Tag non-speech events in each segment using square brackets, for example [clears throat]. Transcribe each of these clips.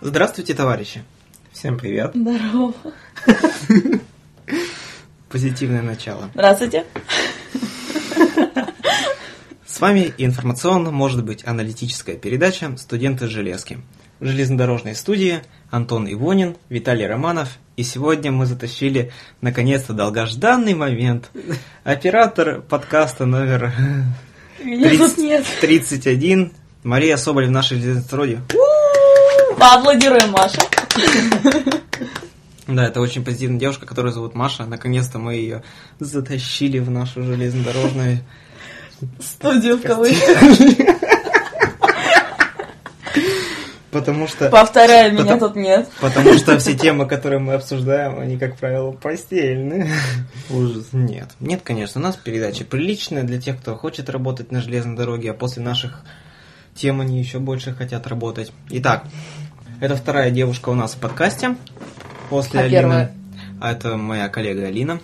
Здравствуйте, товарищи. Всем привет. Здорово. [laughs] Позитивное начало. Здравствуйте. С вами информационно, может быть, аналитическая передача «Студенты железки». В железнодорожной студии Антон Ивонин, Виталий Романов. И сегодня мы затащили, наконец-то, долгожданный момент. Оператор подкаста номер Меня тут нет. 31, Мария Соболь в нашей железной Поаплодируем, Маша. Да, это очень позитивная девушка, которую зовут Маша. Наконец-то мы ее затащили в нашу железнодорожную Студию в кавычках. Потому что... Повторяю, меня Потому- тут нет. Потому что все темы, которые мы обсуждаем, они, как правило, постельные. Ужас. Нет, нет, конечно, у нас передача приличная для тех, кто хочет работать на железной дороге, а после наших тем они еще больше хотят работать. Итак, это вторая девушка у нас в подкасте. После А Алины. первая? А это моя коллега Алина,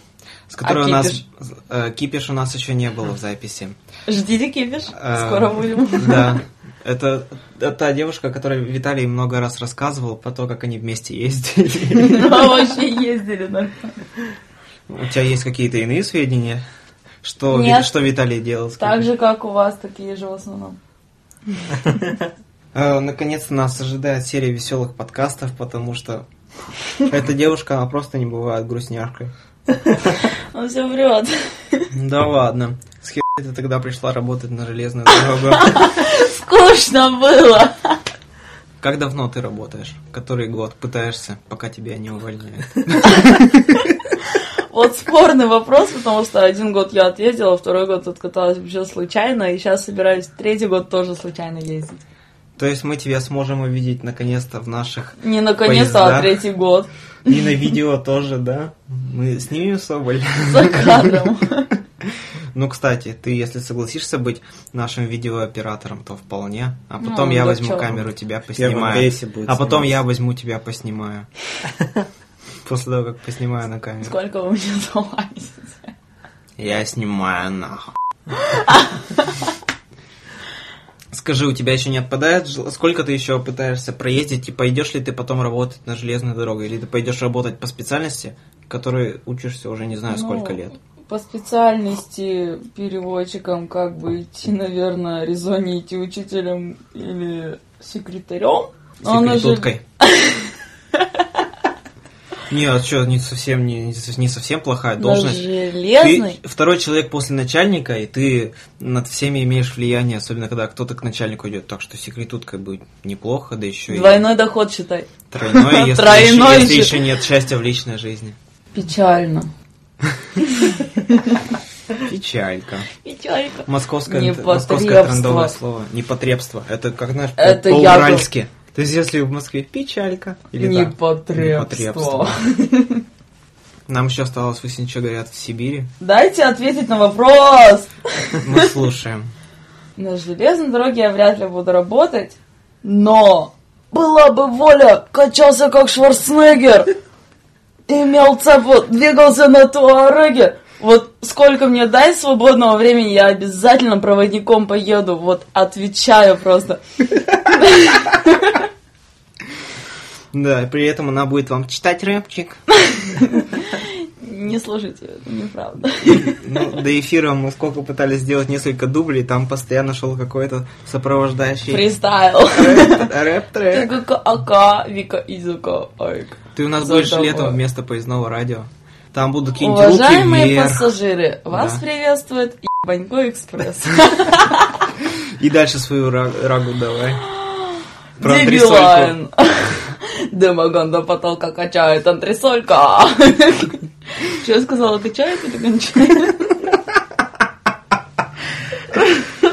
с которой А у нас... кипиш? э, Кипиш у нас еще не было в записи. Ждите кипиш. А, Скоро будем. [laughs] Да. Это, та девушка, которой Виталий много раз рассказывал про то, как они вместе ездили. [laughs] Мы вообще ездили на... У тебя есть какие-то иные сведения? Что, Нет. что Виталий делал? Так же, как у вас, такие же в основном. [laughs] Э, Наконец-то нас ожидает серия веселых подкастов, потому что эта девушка, она просто не бывает грустняшкой. [laughs] Он все врет. Да ладно. С хер ты тогда пришла работать на железную дорогу? [laughs] Скучно было. Как давно ты работаешь? Который год пытаешься, пока тебя не увольняют? Вот спорный вопрос, потому что один год я отъездила, второй год откаталась вообще случайно, и сейчас собираюсь третий год тоже случайно ездить. То есть мы тебя сможем увидеть наконец-то в наших... Не наконец-то, а третий год. И на видео тоже, да? Мы снимем Соболь. За кадром. [laughs] Ну, кстати, ты, если согласишься быть нашим видеооператором, то вполне. А потом Ну, я возьму чё? камеру, тебя поснимаю. А потом я возьму тебя поснимаю. [laughs] После того, как поснимаю на камеру. Сколько вы мне [laughs] залазите? Я снимаю нахуй. Скажи, у тебя еще не отпадает? Сколько ты еще пытаешься проездить? И пойдешь ли ты потом работать на железной дороге? Или ты пойдешь работать по специальности, которой учишься уже не знаю сколько Ну, лет? По специальности переводчиком как бы идти, [laughs] наверное, резоне идти учителем или секретарем. Секретуткой. [laughs] Нет, что, не совсем, не, не совсем плохая должность. железной. Ты второй человек после начальника, и ты над всеми имеешь влияние, особенно когда кто-то к начальнику идет. Так что секретуткой будет неплохо, да еще Двойной доход, считай. и тройной, если, Тройной еще, если еще. нет счастья в личной жизни. Печально. Печалька. Печалька. Московское, московское трендовое слово. Непотребство. Это как, по- я по-уральски. То есть, если в Москве печалька, или да, Непотребство. Нам еще осталось выяснить, что говорят в Сибири. Дайте ответить на вопрос. Мы слушаем. На железной дороге я вряд ли буду работать, но была бы воля, качался как Шварценеггер, имел цепу, двигался на туареге. Вот сколько мне дай свободного времени, я обязательно проводником поеду. Вот отвечаю просто. Да, и при этом она будет вам читать рэпчик. Не слушайте, это неправда. Ну, до эфира мы сколько пытались сделать несколько дублей, там постоянно шел какой-то сопровождающий Фристайл. рэп-трек. ТГК, Вика Изука. Ты у нас будешь летом вместо поездного радио. Там будут какие-нибудь руки Уважаемые вверх. пассажиры, вас Да. приветствует Ебанько Экспресс. [laughs] И дальше свою ра- рагу давай. Дебилайн. [laughs] Дымогон до потолка качает антресолька. [laughs] Что я сказала, качает или кончает?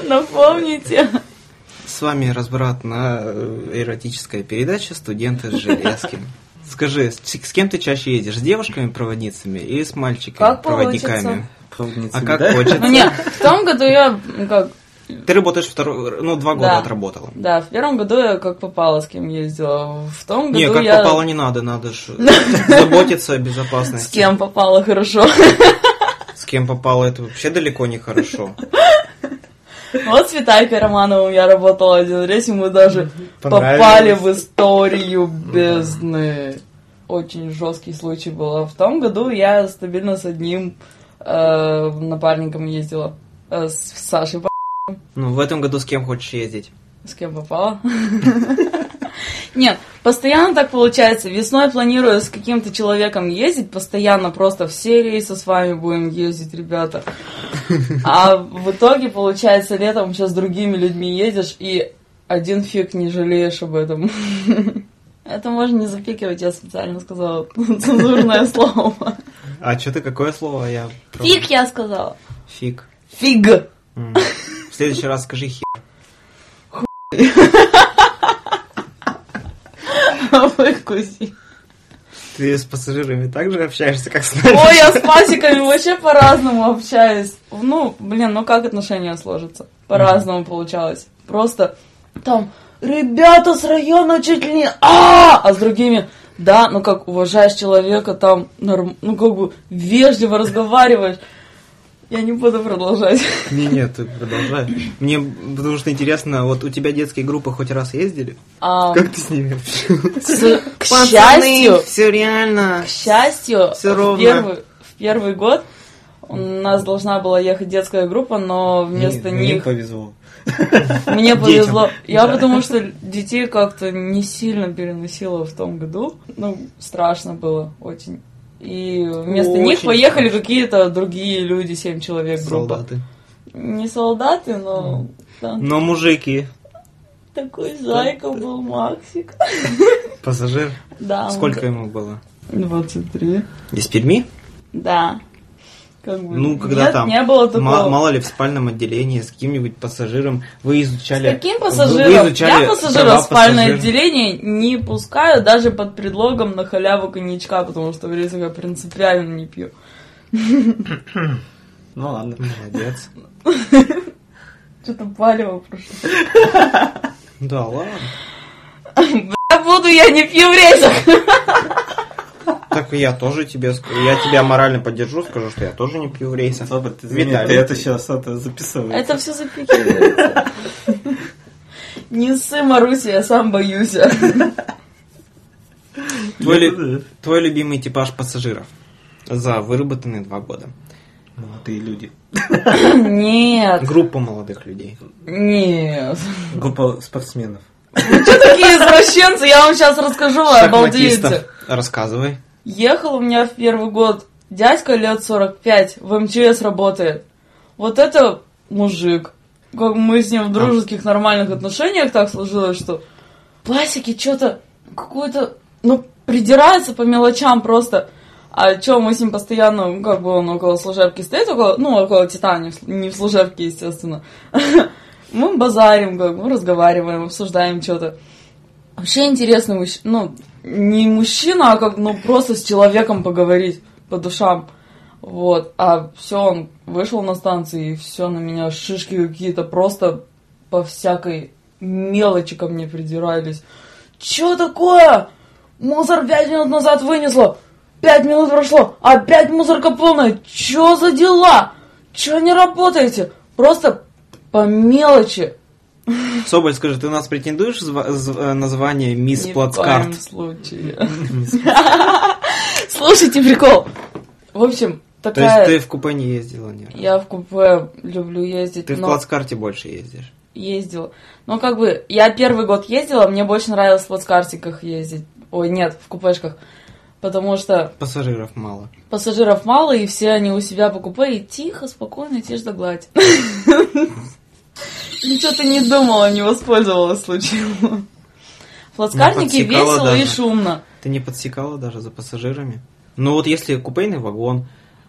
Напомните. С вами разбрат на э, эротическая передача «Студенты с железки». Скажи, с, с кем ты чаще едешь? С девушками-проводницами или с мальчиками-проводниками? Проводницами, А как да? хочется? Ну нет, в том году я, ну, как, Ты работаешь второй, ну, два года Да. отработала. да, в первом году я как попало с кем ездила. В том году Не, как я... попало не надо, надо же [laughs] заботиться о безопасности. С кем попало хорошо. [laughs] С кем попало, это вообще далеко не хорошо. Вот с Виталькой Романовым я работала один рейс, и мы даже попали в историю бездны. Очень жесткий случай был. А в том году я стабильно с одним э, напарником ездила. Э, с Сашей, Ну, в этом году с кем хочешь ездить? с кем попала. Нет, постоянно так получается. Весной планирую с каким-то человеком ездить, постоянно просто все рейсы с вами будем ездить, ребята. А в итоге, получается, летом сейчас с другими людьми едешь, и один фиг не жалеешь об этом. Это можно не запикивать, я специально сказала [laughs] цензурное слово. А что ты, какое слово? Я Фиг я сказала. Фиг. Фиг. В следующий раз скажи хер. Выкуси. Ты с пассажирами так же общаешься, как с нами? Ой, я с пасиками вообще по-разному общаюсь. Ну, блин, ну как отношения сложатся? По-разному получалось. Просто там, ребята с района чуть ли не а а с другими, да, ну как уважаешь человека, там, норм- ну как бы вежливо разговариваешь. Я не буду продолжать. Не, нет, ты продолжай. Мне потому что интересно, вот у тебя детские группы хоть раз ездили? А, Как ты с ними с- к счастью, все реально. к счастью, Всё в ровно. первый, в первый год у нас должна была ехать детская группа, но вместо Мне них повезло. Мне повезло. Я потому что детей как-то не сильно переносила в том году. Ну, страшно было очень. И вместо них Очень поехали страшно. какие-то другие люди, семь человек группа. Солдаты. Не солдаты, но да. Но мужики. такой зайка был Максик. Пассажир. Да. он Сколько ему было? 23. Из Перми? Да. Как бы, Ну, когда нет, там, не было такого. ма- мало ли в спальном отделении с каким-нибудь пассажиром вы изучали... С каким пассажиром? Вы изучали Я пассажира в спальное пассажира. отделение не пускаю даже под предлогом на халяву коньячка, потому что в рейсах я принципиально не пью. [coughs] Ну ладно. Молодец. [laughs] Что-то палево прошу. Да ладно. [laughs] Я буду, я не пью в рейсах. [laughs] Так и я тоже тебе я тебя морально поддержу, скажу, что я тоже не пью. Слава, ты извини, Виталий. ты это сейчас это записываешь. Это все запикивается. Не ссы, Маруся, я сам боюсь. Твой, лю- твой любимый типаж пассажиров за выработанные два года. Молодые люди. Нет, Группа молодых людей. нет. Группа спортсменов. Что такие извращенцы? Я вам сейчас расскажу, вы обалдеете. Рассказывай. Ехал у меня в первый год дядька лет 45, в МЧС работает. Вот это мужик. Как мы с ним в дружеских нормальных отношениях так сложилось, что Пасики что-то какую-то, ну, придирается по мелочам просто. А чё, мы с ним постоянно, ну, как бы он около служебки стоит, около, ну, около в- не в служебке, естественно. [laughs] Мы базарим, как бы, разговариваем, обсуждаем что-то. Вообще интересный мужчина, ну, не мужчина, а как, ну, просто с человеком поговорить по душам. Вот, а все, он вышел на станции, и все на меня шишки какие-то просто по всякой мелочи ко мне придирались. Чё такое? Мусор пять минут назад вынесло. Пять минут прошло, опять мусорка полная. Чё за дела? Чё не работаете? Просто по мелочи. [laughs] Соболь, скажи, ты у нас претендуешь э, на звание мисс Ни в коем [laughs] [laughs] Плацкарт? случае. Слушайте, прикол. В общем, То есть такая... ты в купе не ездила разу? Я в купе люблю ездить, Ты в но плацкарте больше ездишь. ездила. Ну, как бы, я первый год ездила, мне больше нравилось в плацкартиках ездить. Ой, нет, в купешках. Потому что Пассажиров мало. пассажиров мало, и все они у себя по купе, и тихо, спокойно, тишь да гладь. Ничего ты не думала, не воспользовалась случаем. В подсекала весело и даже. шумно. Ты не подсекала даже за пассажирами? Ну вот если купейный вагон,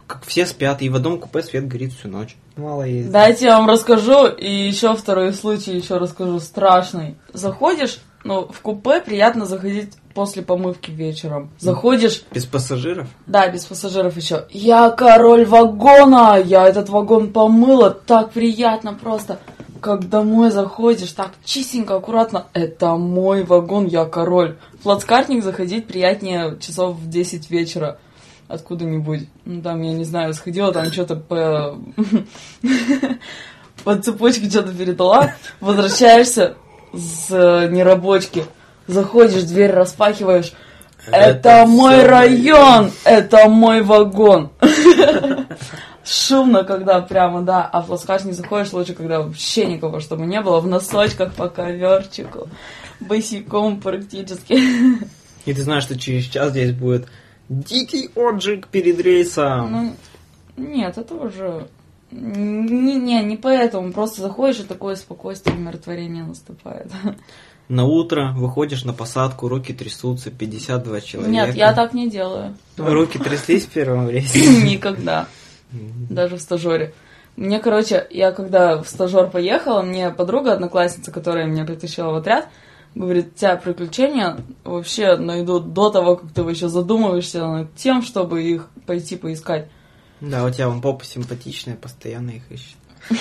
как все спят, и в одном купе свет горит всю ночь. Мало ездить. Дайте я вам расскажу, и еще второй случай еще расскажу, страшный. Заходишь, ну, в купе приятно заходить после помывки вечером. Заходишь, Без пассажиров? да, без пассажиров еще. Я король вагона, я этот вагон помыла, так приятно просто. Как домой заходишь, так чистенько, аккуратно. Это мой вагон, я король. В плацкартник заходить приятнее часов в 10 вечера. Откуда-нибудь. Ну, там, я не знаю, сходила, там что-то по... [laughs] по цепочке что-то передала, возвращаешься с нерабочки, заходишь, дверь распахиваешь. Это, Это мой район, это мой вагон. [laughs] Шумно, когда прямо, да, а в плацкарт не заходишь, лучше, когда вообще никого, чтобы не было, в носочках по коверчику, босиком практически. И ты знаешь, что через час здесь будет дикий отжиг перед рейсом. Ну, нет, это уже... Не, не, не поэтому, просто заходишь, и такое спокойствие, умиротворение наступает. На утро выходишь на посадку, руки трясутся, 52 человека. Нет, я так не делаю. Руки тряслись в первом рейсе? Никогда. Даже в стажере. Мне, короче, я когда в стажер поехала, мне подруга, одноклассница, которая меня притащила в отряд, говорит, тебя приключения вообще найдут до того, как ты вообще задумываешься над тем, чтобы их пойти поискать. Да, у тебя вон попа симпатичная, постоянно их ищет. [laughs]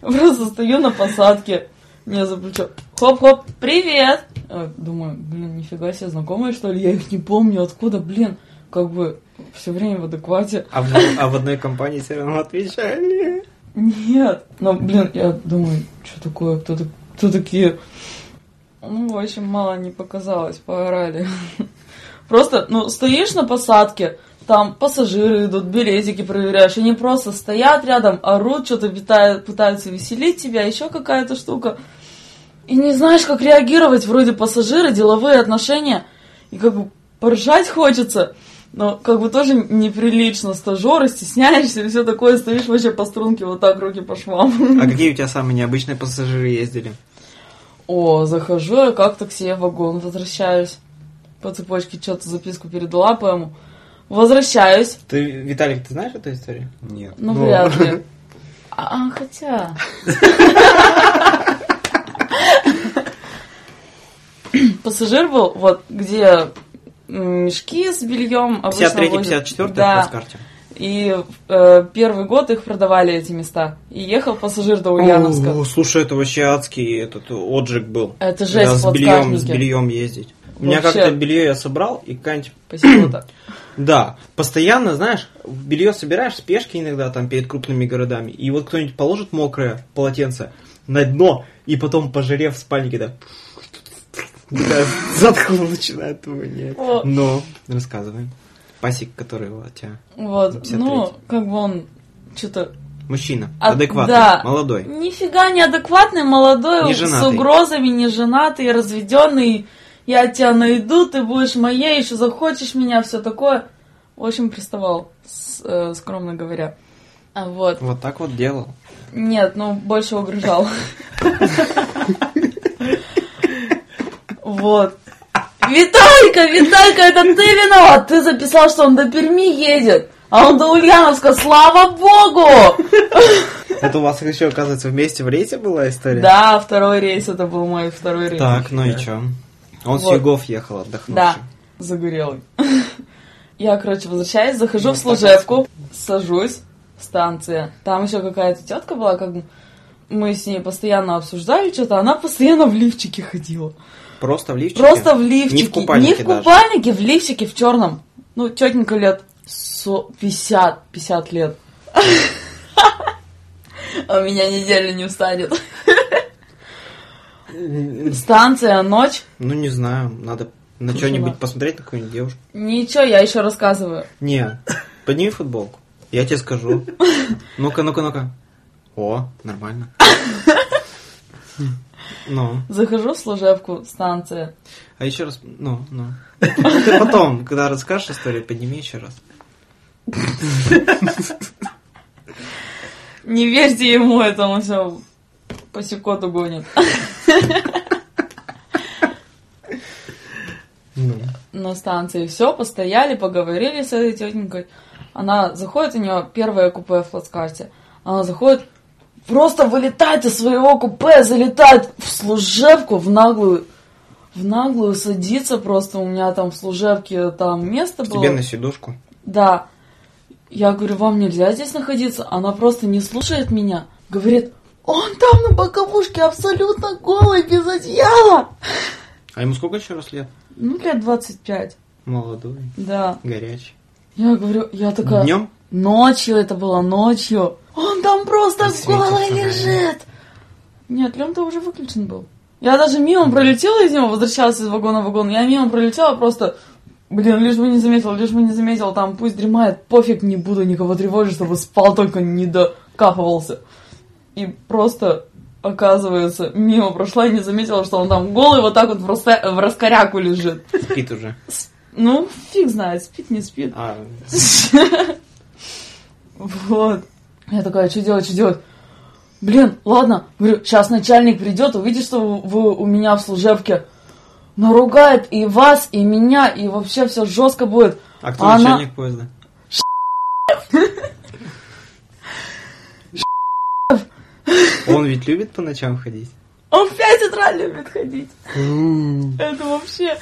Просто стою на посадке, мне за плечо, хоп-хоп, привет! Э, Думаю, блин, нифига себе, знакомые, что ли? Я их не помню, откуда, блин, как бы все время в адеквате. А в, а в одной компании все равно отвечали. Нет. Но, блин, я думаю, что такое, кто, кто такие? Ну, в общем, мало не показалось, поорали. Просто, ну, стоишь на посадке, там пассажиры идут, билетики проверяешь, они просто стоят рядом, орут, что-то пытаются веселить тебя, еще какая-то штука. И не знаешь, как реагировать, вроде пассажиры, деловые отношения, и как бы поржать хочется, но как бы тоже неприлично, стажеры, стесняешься и все такое, стоишь вообще по струнке вот так, руки по швам. А какие у тебя самые необычные пассажиры ездили? О, захожу я как-то к себе в вагон, возвращаюсь. По цепочке что-то записку передала, по Возвращаюсь. Ты, Виталик, ты знаешь эту историю? Нет. Ну, Ну. вряд ли. [laughs] А, хотя... [laughs] Пассажир был, вот, где мешки с бельем обычно 53 возят. 54 Да. в плацкарте. И э, первый год их продавали, эти места. И ехал пассажир до Ульяновска. О, слушай, это вообще адский этот отжиг был. Это жесть Да, в с бельем, с бельем ездить. У меня Вообще. как-то белье я собрал, и какая-нибудь Спасибо так. [clears throat] Да, постоянно, знаешь, белье собираешь, спешки иногда там перед крупными городами, и вот кто-нибудь положит мокрое полотенце на дно, и потом, пожирев в спальнике, да, такая затхло начинает вонять. О. Но, рассказывай. Пасик, который у тебя. Вот, 53. ну, как бы он что-то Мужчина, А, адекватный, да. молодой. Нифига неадекватный, молодой, Не с угрозами, не женатый, разведенный. Я тебя найду, ты будешь моей, еще захочешь меня, все такое. В общем, приставал, с- э, скромно говоря. А Вот. Вот так вот делал. Нет, ну, больше угрожал. [laughs] Вот. Виталька, Виталька, это ты виноват! Ты записал, что он до Перми едет, а он до Ульяновска, слава богу! Это у вас еще, оказывается, вместе в рейсе была история? Да, второй рейс, это был мой второй рейс. Так, ну и чё? Он с Вот. югов ехал отдохнувший. Да, загорелый. Я, короче, возвращаюсь, захожу Ну, в служебку, сажусь, станция. Там еще какая-то тетка была, как бы мы с ней постоянно обсуждали что-то, она постоянно в лифчике ходила. Просто в лифчике? Просто в лифчике. Не в купальнике Не в даже. купальнике, в лифчике, в черном. Ну, тетенька лет со- 50, 50 лет. [laughs] А меня неделю не устанет. [laughs] Станция, ночь. Ну, не знаю, надо на что-нибудь посмотреть, на какую-нибудь девушку. Ничего, я еще рассказываю. Не, подними футболку. Я тебе скажу. [laughs] Ну-ка, ну-ка, ну-ка. О, нормально. Ну, Захожу в служебку, станция. а еще раз, ну, ну. Ты потом, когда расскажешь историю, подними еще раз. Не верьте ему, это он все по секоту гонит. Ну. На станции все, постояли, поговорили с этой тетенькой. Она заходит, у нее первое купе в плацкарте. Она заходит, просто вылетает из своего купе, залетает в служебку, в наглую, в наглую садится просто. У меня там в служебке там место было. Тебе на сидушку. Да. Я говорю, вам нельзя здесь находиться. Она просто не слушает меня. Говорит, он там на боковушке абсолютно голый, без одеяла. А ему сколько еще раз лет? Ну, лет 25. Молодой, Да. горячий. Я говорю, я такая... Днем? Ночью это было, ночью. Он там просто голый лежит. Нет, лен-то уже выключен был. Я даже мимо пролетела из него, возвращалась из вагона в вагон. Я мимо пролетела просто... Блин, лишь бы не заметил, лишь бы не заметил, там пусть дремает, пофиг, не буду никого тревожить, чтобы спал, только не докапывался. И просто, оказывается, мимо прошла и не заметила, что он там голый вот так вот в, раска- в раскоряку лежит. Спит уже. Ну, фиг знает, спит, не спит. А, [laughs] Вот. Я такая, что делать, что делать? Блин, ладно, говорю, сейчас начальник придет, увидит, что вы у меня в служебке. Наругает и вас, и меня, и вообще все жестко будет. а кто А она- начальник поезда? Он ведь любит по ночам ходить. Он в 5 утра любит ходить. Это вообще...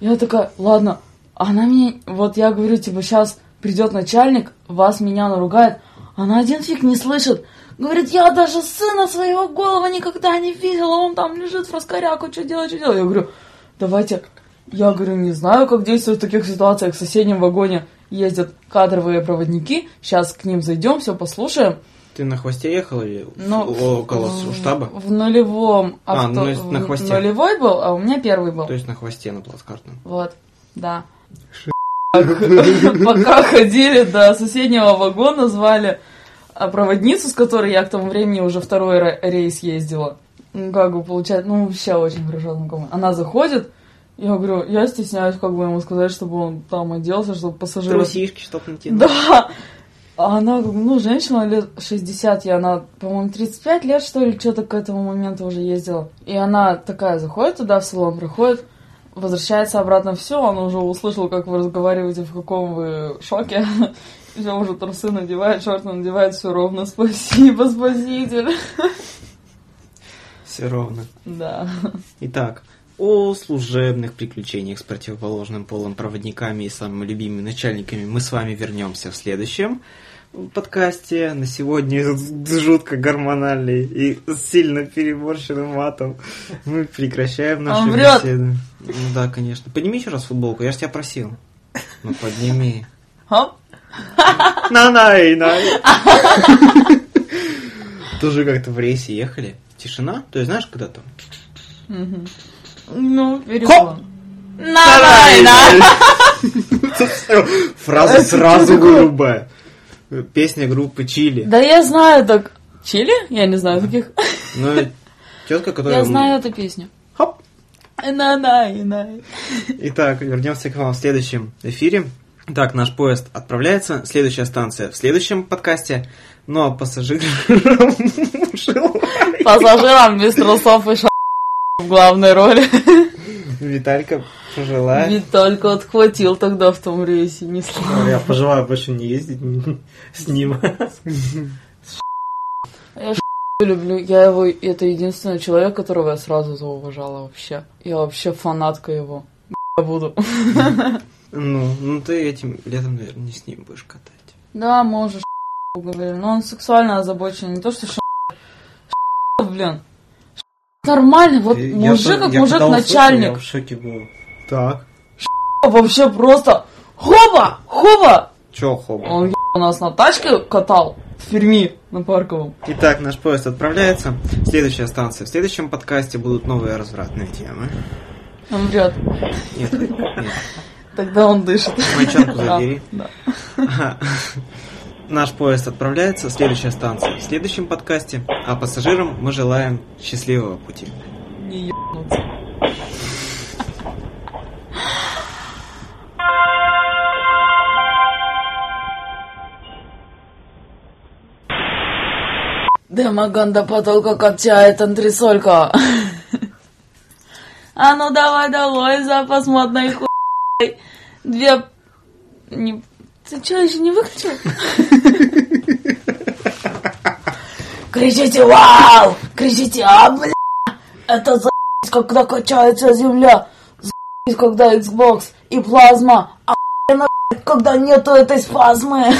Я такая, ладно, она мне, вот я говорю, типа, сейчас придет начальник, вас, меня наругает, она один фиг не слышит. Говорит, я даже сына своего голова никогда не видела, он там лежит в раскоряку, что делать, что делать. Я говорю, давайте, я говорю, не знаю, как действовать в таких ситуациях. В соседнем вагоне ездят кадровые проводники, сейчас к ним зайдем, все послушаем. Ты на хвосте ехал или Но около в- штаба? В нулевом А, авто... ну, есть на хвосте. Нулевой был, а у меня первый был. То есть на хвосте, на плацкартном. Вот, да. Пока ходили до соседнего вагона, звали а, проводницу, с которой я к тому времени уже второй ре- рейс ездила. Ну, как бы, получается, ну, вообще очень хорошо знакомая. Она заходит, я говорю, я стесняюсь, как бы ему сказать, чтобы он там оделся, чтобы пассажиры... Трусишки, чтоб натянуть. Да. А она, ну, женщина лет 60, и она, по-моему, 35 лет, что ли, что-то к этому моменту уже ездила. И она такая заходит туда, в салон, проходит, возвращается обратно, все, он уже услышал, как вы разговариваете, в каком вы шоке. [laughs] Все уже трусы надевает, шорты надевает, все ровно. Спасибо, спаситель. Все ровно. Да. Итак, о служебных приключениях с противоположным полом, проводниками и самыми любимыми начальниками мы с вами вернемся в следующем подкасте. На сегодня жутко гормональный и сильно переборщенным матом мы прекращаем нашу Он врет. беседу. Ну да, конечно. Подними еще раз футболку, я же тебя просил. Ну подними. Хоп. на най най Тоже как-то в рейсе ехали. Тишина. То есть знаешь, когда там. Ну, перезвон. На-на-на. [laughs] Фраза Это сразу что такое? вырубая. Песня группы Чили. Да я знаю так. Чили? Я не знаю таких. Ну, тетка, которая... Я знаю эту песню. Хоп. на на на Итак, вернемся к вам в следующем эфире. Так, наш поезд отправляется. Следующая станция в следующем подкасте. Ну, а пассажирам. [laughs] Пассажирам без трусов и ша в главной роли. Виталька пожелает. Ведь только отхватил тогда в том рейсе, не слава. Я пожелаю больше не ездить [laughs] с ним. Я ш- [laughs] люблю, я его, это единственный человек, которого я сразу зауважала вообще. Я вообще фанатка его. [laughs] Я буду. Ну, ну ты этим летом, наверное, не с ним будешь катать. Да, можешь, говорили. Но он сексуально озабочен, не то что ш... ш- блин. Ш- Нормально, вот Я- мужик как мужик начальник. Я в шоке был. Так. Вообще просто хоба, хоба. Чё, хоба? Он еб, нас на тачке катал в Перми на Парковом. Итак, наш поезд отправляется. Следующая станция. В следующем подкасте будут новые развратные темы. Он врет. Нет, нет. Тогда он дышит. Мальчонку Да, задери. да. Ага. Наш поезд отправляется. Следующая станция. В следующем подкасте. А пассажирам мы желаем счастливого пути. Не ебнуться. Демоган до потолка качает антресолька. А ну давай долой запас модной хуй. Две... Не... Ты что, еще не выключил? Кричите «Вау!» Кричите «А, бля!» Это за когда качается земля, за когда Xbox и плазма, а когда нету этой спазмы.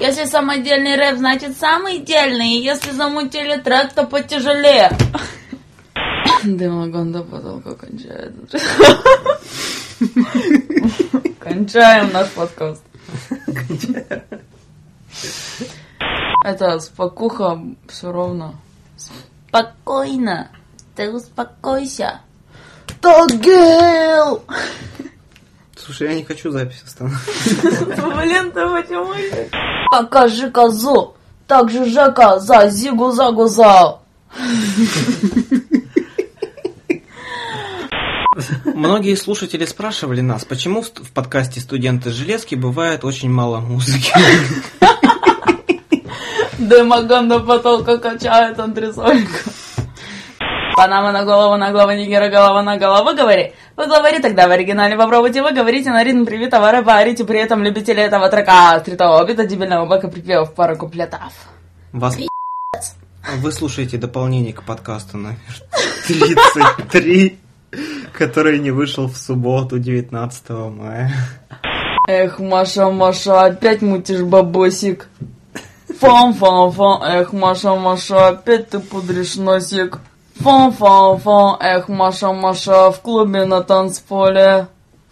Если самодельный рэп, значит самый дельный. И если замутили трек, то потяжелее. Дымогон до потолка кончает. Кончаем наш подкаст. Это спокуха все равно. Спокойно. Ты успокойся. Тагел! Слушай, я не хочу запись остановить. Блин, ты почему? Покажи козу. Так же Жека за зигу загу зал. Многие слушатели спрашивали нас, почему в подкасте «Студенты железки» бывает очень мало музыки. Дымоган до потолка качает антресолька. Панама на голову, на голову, нигера, голова на голову, говори. Вы говори тогда в оригинале, попробуйте вы, говорите на ритм привитого рэпа, орите при этом любители этого трека, стритового бита, дебильного бэка, припевов, пару куплетов. Вас... Вы слушаете дополнение к подкасту номер 33, который не вышел в субботу 19 мая. Эх, Маша, Маша, опять мутишь бабосик. Фан-фан-фан, эх, Маша, Маша, опять ты пудришь носик. Фан-фан-фан, эх, Маша, Маша, в клубе на танцполе.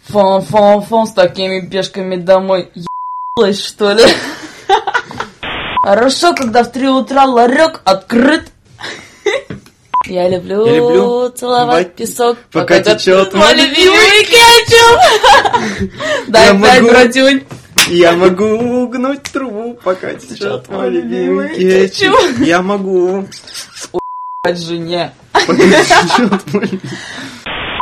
Фан-фан-фан, с такими пешками домой. Ебалась, что ли? [laughs] Хорошо, когда в три утра ларек открыт. [laughs] Я люблю, Я люблю целовать песок, пока течет мой любимый кетчуп. [laughs] Дай могу. братюнь. Я могу гнуть трубу, пока течет мой любимый кетчуп. Я могу, жене.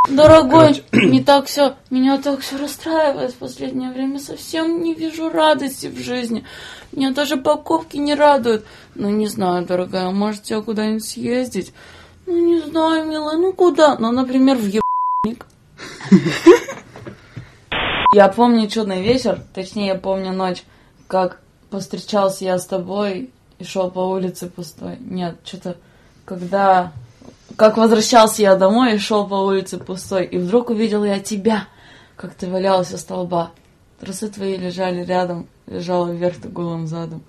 Дорогой, [clears throat] не так все, меня так все расстраивает в последнее время. Совсем не вижу радости в жизни. Меня даже покупки не радуют. Ну, не знаю, дорогая, может, тебе куда-нибудь съездить? Ну, не знаю, милая, ну куда? Ну, например, в ебаник. Я помню чудный вечер, точнее, я помню ночь, как повстречался я с тобой и шел по улице пустой. Нет, что-то, когда... Как возвращался я домой и шел по улице пустой, и вдруг увидел я тебя, как ты валялась у столба. Трусы твои лежали рядом, лежала вверх ты голым задом.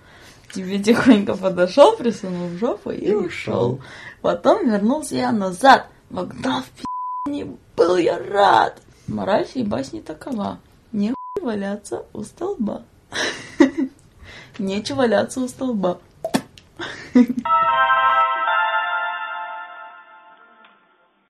Тебе тихонько подошел, присунул в жопу и ушел. Потом вернулся я назад. Вогнав не был я рад. Мораль сей басни такова. Не хуй валяться у столба. [laughs] Нечего валяться у столба. [laughs]